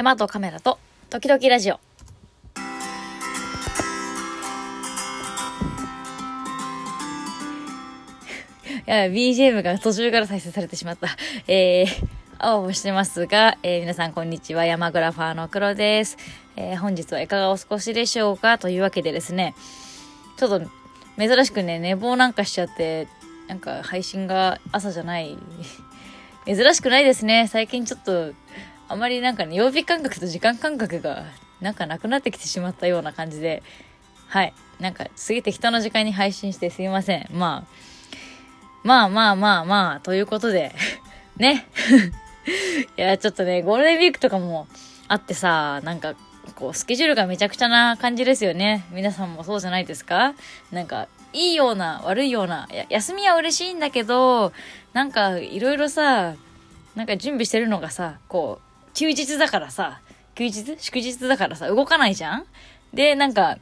山とカメラと時々ラジオ。いや、BGM が途中から再生されてしまった。えー、青をしてますが、えー、皆さんこんにちは。山グラファーの黒です。えー、本日はいかがお過ごしでしょうか？というわけでですね、ちょっと珍しくね、寝坊なんかしちゃって、なんか配信が朝じゃない。珍しくないですね。最近ちょっと、あまりなんかね、曜日感覚と時間感覚がなんかなくなってきてしまったような感じで、はい。なんか、過ぎて人の時間に配信してすいません。まあ、まあまあまあまあ、ということで ね。いや、ちょっとね、ゴールデンウィークとかもあってさ、なんか、こう、スケジュールがめちゃくちゃな感じですよね。皆さんもそうじゃないですか？なんか、いいような、悪いような、休みは嬉しいんだけど、なんか、いろいろさ、なんか準備してるのがさ、こう、休日だからさ、休日？祝日だからさ、動かないじゃん？で、なんか、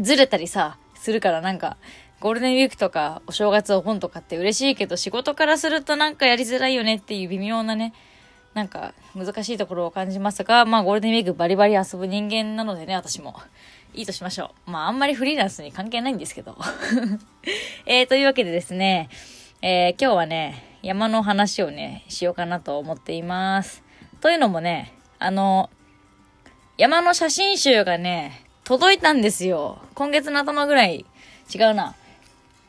ずれたりさ、するからなんか、ゴールデンウィークとかお正月お盆とかって嬉しいけど仕事からするとなんかやりづらいよねっていう微妙なね、なんか難しいところを感じますが、まあゴールデンウィークバリバリ遊ぶ人間なのでね、私も。いいとしましょう。まああんまりフリーランスに関係ないんですけど。えー、というわけでですね、えー、今日はね、山の話をね、しようかなと思っています。というのもね、あの、山の写真集がね、届いたんですよ。今月の頭ぐらい。違うな。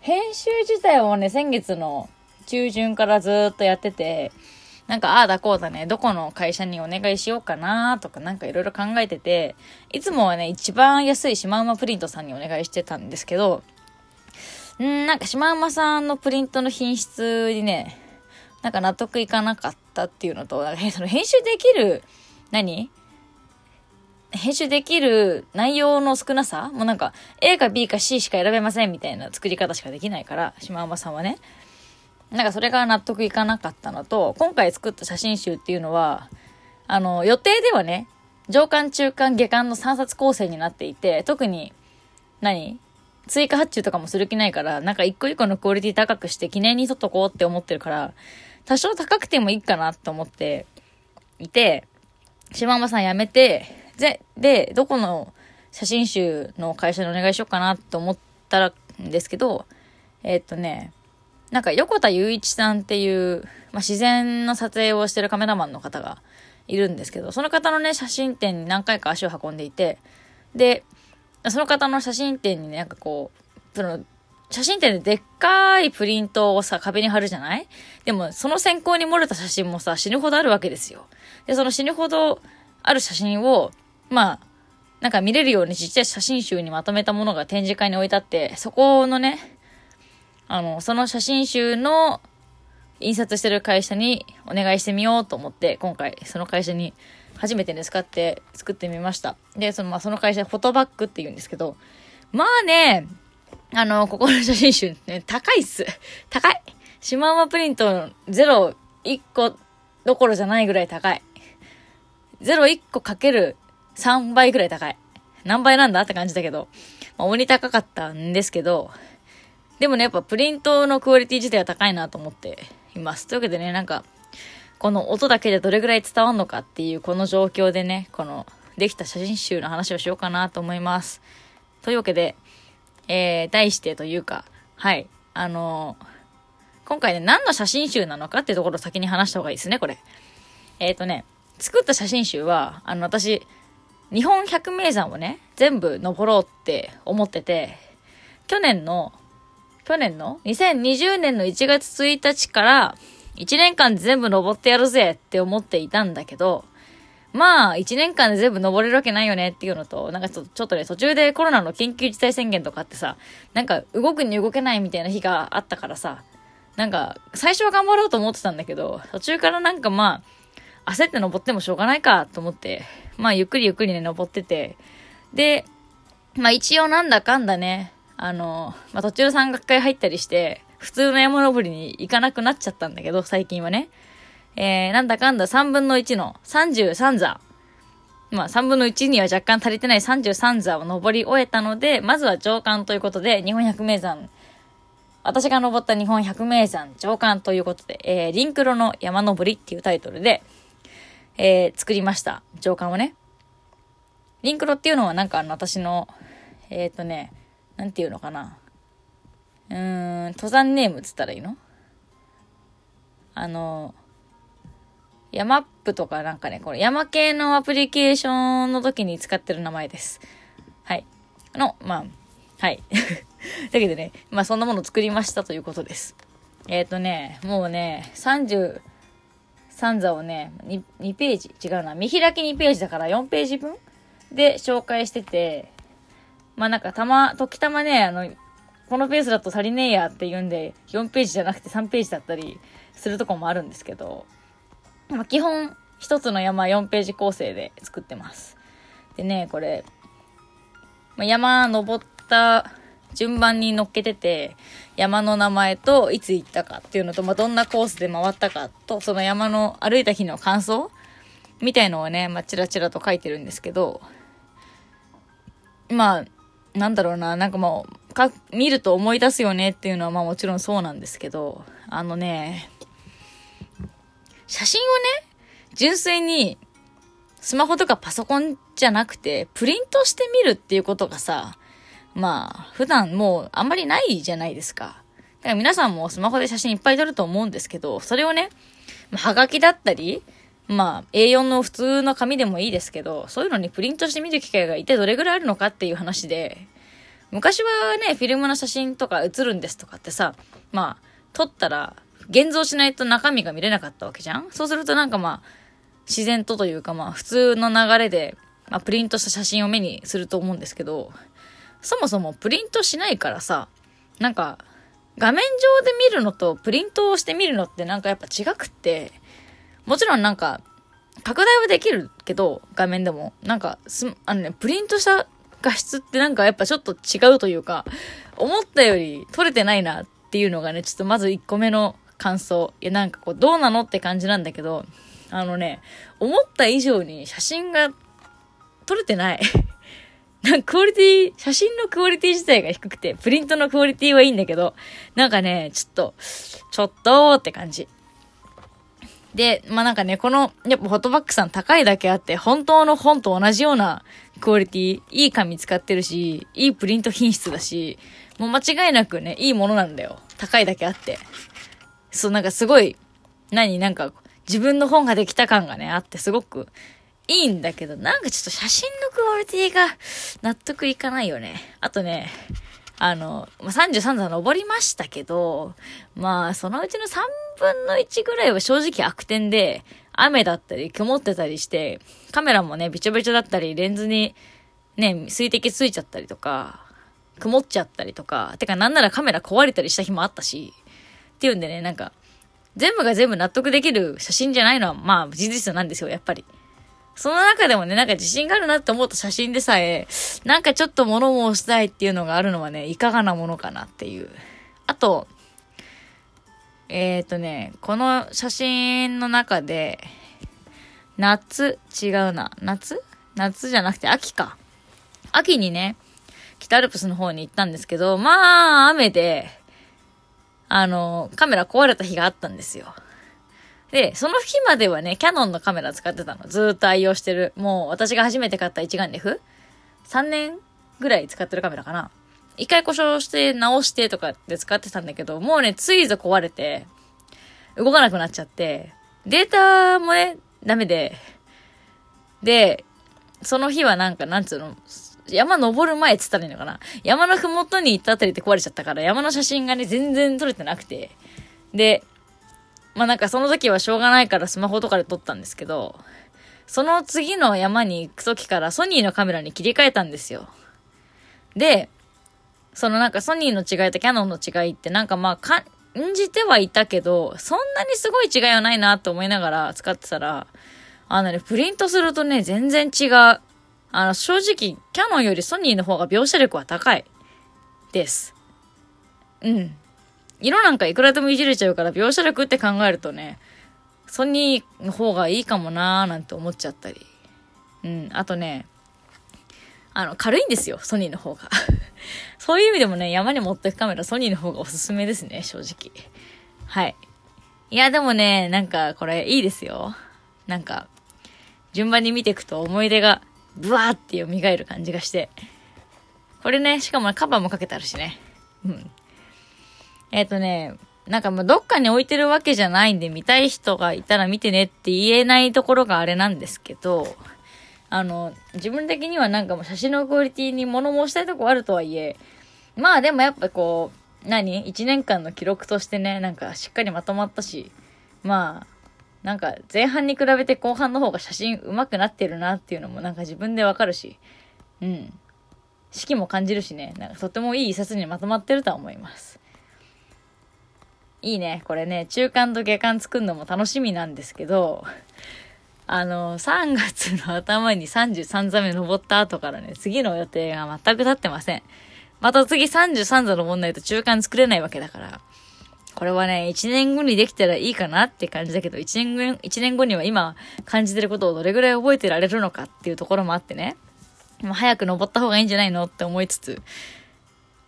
編集自体はね、先月の中旬からずっとやってて、なんか、ああだこうだね、どこの会社にお願いしようかなとかなんかいろいろ考えてて、いつもはね、一番安いシマウマプリントさんにお願いしてたんですけど、んなんかシマウマさんのプリントの品質にね、なんか納得いかなかったっていうのと、その編集できる、何？編集できる内容の少なさ？もうなんか A か B か C しか選べませんみたいな作り方しかできないから、島馬さんはね。なんかそれが納得いかなかったのと、今回作った写真集っていうのは、あの、予定ではね、上巻、中巻、下巻の3冊構成になっていて、特に何、追加発注とかもする気ないから、なんか一個一個のクオリティ高くして記念に撮っとこうって思ってるから、多少高くてもいいかなと思っていて、島間さん辞めて、で、で、どこの写真集の会社にお願いしようかなと思ったらんですけど、えー、っとね、なんか横田雄一さんっていう、まあ、自然の撮影をしてるカメラマンの方がいるんですけど、その方のね、写真展に何回か足を運んでいて、で、その方の写真展にね、なんかこう、その、写真展ででっかいプリントをさ、壁に貼るじゃない？でも、その先行に漏れた写真もさ、死ぬほどあるわけですよ。で、その死ぬほどある写真を、まあ、なんか見れるようにちっちゃい写真集にまとめたものが展示会に置いてあって、そこのね、あの、その写真集の印刷してる会社にお願いしてみようと思って、今回その会社に初めてね、使って作ってみました。で、その、まあ、その会社、フォトバッグって言うんですけど、まあね、あの、ここの写真集ね、高いっす。高い。シマウマプリント0、1個どころじゃないぐらい高い。01個かける3倍ぐらい高い。何倍なんだって感じだけど、まあ、鬼高かったんですけど、でもね、やっぱプリントのクオリティ自体は高いなと思っています。というわけでね、なんか、この音だけでどれぐらい伝わるのかっていうこの状況でね、このできた写真集の話をしようかなと思います。というわけで、えー、題してというか、はい、あのー、今回ね、何の写真集なのかっていうところを先に話した方がいいですね、これ。えっ、ー、とね、作った写真集は、あの、私、日本百名山をね、全部登ろうって思ってて、去年の、去年の？2020年の1月1日から1年間全部登ってやるぜって思っていたんだけど、まあ、1年間で全部登れるわけないよねっていうのと、なんかちょっとね、途中でコロナの緊急事態宣言とかってさ、なんか動くに動けないみたいな日があったからさ、なんか、最初は頑張ろうと思ってたんだけど、途中からなんかまあ、焦って登ってもしょうがないかと思って、まあ、ゆっくりゆっくりね、登ってて、で、まあ一応なんだかんだね、あの、まあ途中山岳会入ったりして、普通の山登りに行かなくなっちゃったんだけど、最近はね。えー、なんだかんだ3分の1の33座。まあ3分の1には若干足りてない33座を登り終えたので、まずは上巻ということで、日本百名山、私が登った日本百名山上巻ということで、えー、リンクロの山登りっていうタイトルで、えー、作りました。上巻をね。リンクロっていうのはなんかあの、私の、えっ、ー、とね、なんていうのかな。うーん、登山ネームっつったらいいの？あの、ヤマップとかなんかね、これ山系のアプリケーションの時に使ってる名前です。はい。の、まあ、はい。だけどね、まあそんなものを作りましたということです。えっ、ー、とね、もうね、33座をね2、2ページ、違うな、見開き2ページだから4ページ分で紹介してて、まあなんかたま、時たまね、あの、このペースだと足りねえやって言うんで、4ページじゃなくて3ページだったりするとこもあるんですけど、まあ、基本、一つの山4ページ構成で作ってます。でね、これ、まあ、山登った順番に乗っけてて、山の名前といつ行ったかっていうのと、まあ、どんなコースで回ったかと、その山の歩いた日の感想みたいのをね、まあ、チラチラと書いてるんですけど、まあ、なんだろうな、なんかもう、か、見ると思い出すよねっていうのはまあもちろんそうなんですけど、あのね、写真をね、純粋に、スマホとかパソコンじゃなくて、プリントしてみるっていうことがさ、まあ、普段もうあんまりないじゃないですか。だから皆さんもスマホで写真いっぱい撮ると思うんですけど、それをね、まあ、はがきだったり、まあ、A4 の普通の紙でもいいですけど、そういうのにプリントして見る機会が一体どれぐらいあるのかっていう話で、昔はね、フィルムの写真とか写るんですとかってさ、まあ、撮ったら、現像しないと中身が見れなかったわけじゃん？そうするとなんかまあ、自然とというかまあ、普通の流れで、まあ、プリントした写真を目にすると思うんですけど、そもそもプリントしないからさ、なんか、画面上で見るのとプリントをして見るのってなんかやっぱ違くって、もちろんなんか、拡大はできるけど、画面でも。なんか、す、あのね、プリントした画質ってなんかやっぱちょっと違うというか、思ったより撮れてないなっていうのがね、ちょっとまず1個目の感想。いや、なんかこう、どうなのって感じなんだけど、あのね、思った以上に写真が撮れてない。なんかクオリティ、写真のクオリティ自体が低くて、プリントのクオリティはいいんだけど、なんかね、ちょっと、ちょっとって感じ。で、まあ、なんかね、この、やっぱフォトバックさん高いだけあって、本当の本と同じようなクオリティ、いい紙使ってるし、いいプリント品質だし、もう間違いなくね、いいものなんだよ。高いだけあって。そう、なんかすごい、何なんか、自分の本ができた感がね、あって、すごくいいんだけど、なんかちょっと写真のクオリティが納得いかないよね。あとね、あの、33座登りましたけど、まあ、そのうちの3分の1ぐらいは正直悪天で、雨だったり、曇ってたりして、カメラもね、びちょびちょだったり、レンズにね、水滴ついちゃったりとか、曇っちゃったりとか、てかなんならカメラ壊れたりした日もあったし、っていうんでね、なんか、全部が全部納得できる写真じゃないのは、まあ、事実なんですよ、やっぱり。その中でもね、なんか自信があるなって思った写真でさえ、なんかちょっと物申したいっていうのがあるのはね、いかがなものかなっていう。あと、えっ、ー、とね、この写真の中で、夏、違うな。夏？夏じゃなくて秋か。秋にね、北アルプスの方に行ったんですけど、まあ、雨で、あの、カメラ壊れた日があったんですよ。で、その日まではね、キャノンのカメラ使ってたの。ずーっと愛用してる。もう私が初めて買った一眼レフ ?3 年ぐらい使ってるカメラかな。一回故障して直してとかで使ってたんだけど、もうね、ついぞ壊れて、動かなくなっちゃって、データもね、ダメで、で、その日はなんか、なんつうの、山登る前っつったらいいのかな？山のふもとに行ったあたりで壊れちゃったから、山の写真がね、全然撮れてなくて。で、まあなんかその時はしょうがないからスマホとかで撮ったんですけど、その次の山に行く時からソニーのカメラに切り替えたんですよ。で、そのなんかソニーの違いとキャノンの違いってなんかまあ感じてはいたけど、そんなにすごい違いはないなと思いながら使ってたら、あのね、プリントするとね、全然違う。あの、正直、キャノンよりソニーの方が描写力は高い。です。うん。色なんかいくらでもいじれちゃうから描写力って考えるとね、ソニーの方がいいかもなーなんて思っちゃったり。うん。あとね、あの、軽いんですよ、ソニーの方が。そういう意味でもね、山に持ってくカメラ、ソニーの方がおすすめですね、正直。はい。いや、でもね、なんか、これ、いいですよ。なんか、順番に見ていくと思い出が、ブワーって蘇る感じがして。これね、しかもカバーもかけてあるしね。うん。えっ、ー、とね、なんかもうどっかに置いてるわけじゃないんで見たい人がいたら見てねって言えないところがあれなんですけど、あの、自分的にはなんかもう写真のクオリティに物申したいとこあるとはいえ、まあでもやっぱこう、何 ?1 年間の記録としてね、なんかしっかりまとまったし、まあ、なんか前半に比べて後半の方が写真上手くなってるなっていうのもなんか自分でわかるし、うん。四季も感じるしね、なんかとてもいい一冊にまとまってるとは思います。いいね。これね、中間と下間作るのも楽しみなんですけど、あの、3月の頭に33座目登った後からね、次の予定が全く立ってません。また次33座登んないと中間作れないわけだから。これはね、1年後にできたらいいかなって感じだけど、1年後、1年後には今感じてることをどれぐらい覚えてられるのかっていうところもあってね。もう早く登った方がいいんじゃないのって思いつつ、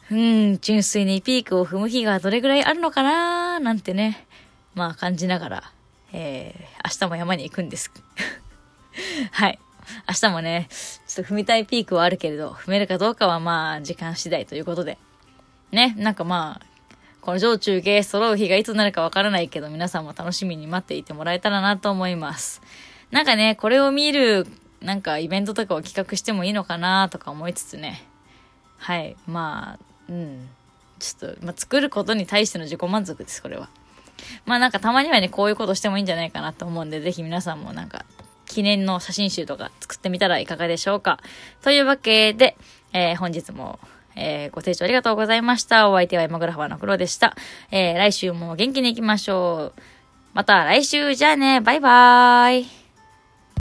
うん、純粋にピークを踏む日がどれぐらいあるのかなーなんてね、まあ感じながら、えー、明日も山に行くんです。はい。明日もね、ちょっと踏みたいピークはあるけれど、踏めるかどうかはまあ時間次第ということで。ね、なんかまあ、この上中下揃う日がいつになるかわからないけど、皆さんも楽しみに待っていてもらえたらなと思います。なんかね、これを見る、なんかイベントとかを企画してもいいのかなとか思いつつね。はい。まあ、うん。ちょっと、まあ、作ることに対しての自己満足です、これは。まあなんかたまにはね、こういうことしてもいいんじゃないかなと思うんで、ぜひ皆さんもなんか、記念の写真集とか作ってみたらいかがでしょうか。というわけで、えー、本日も、えー、ご清聴ありがとうございました。お相手は山グラファーの黒でした。えー、来週も元気に行きましょう。また来週、じゃあね、バイバーイ。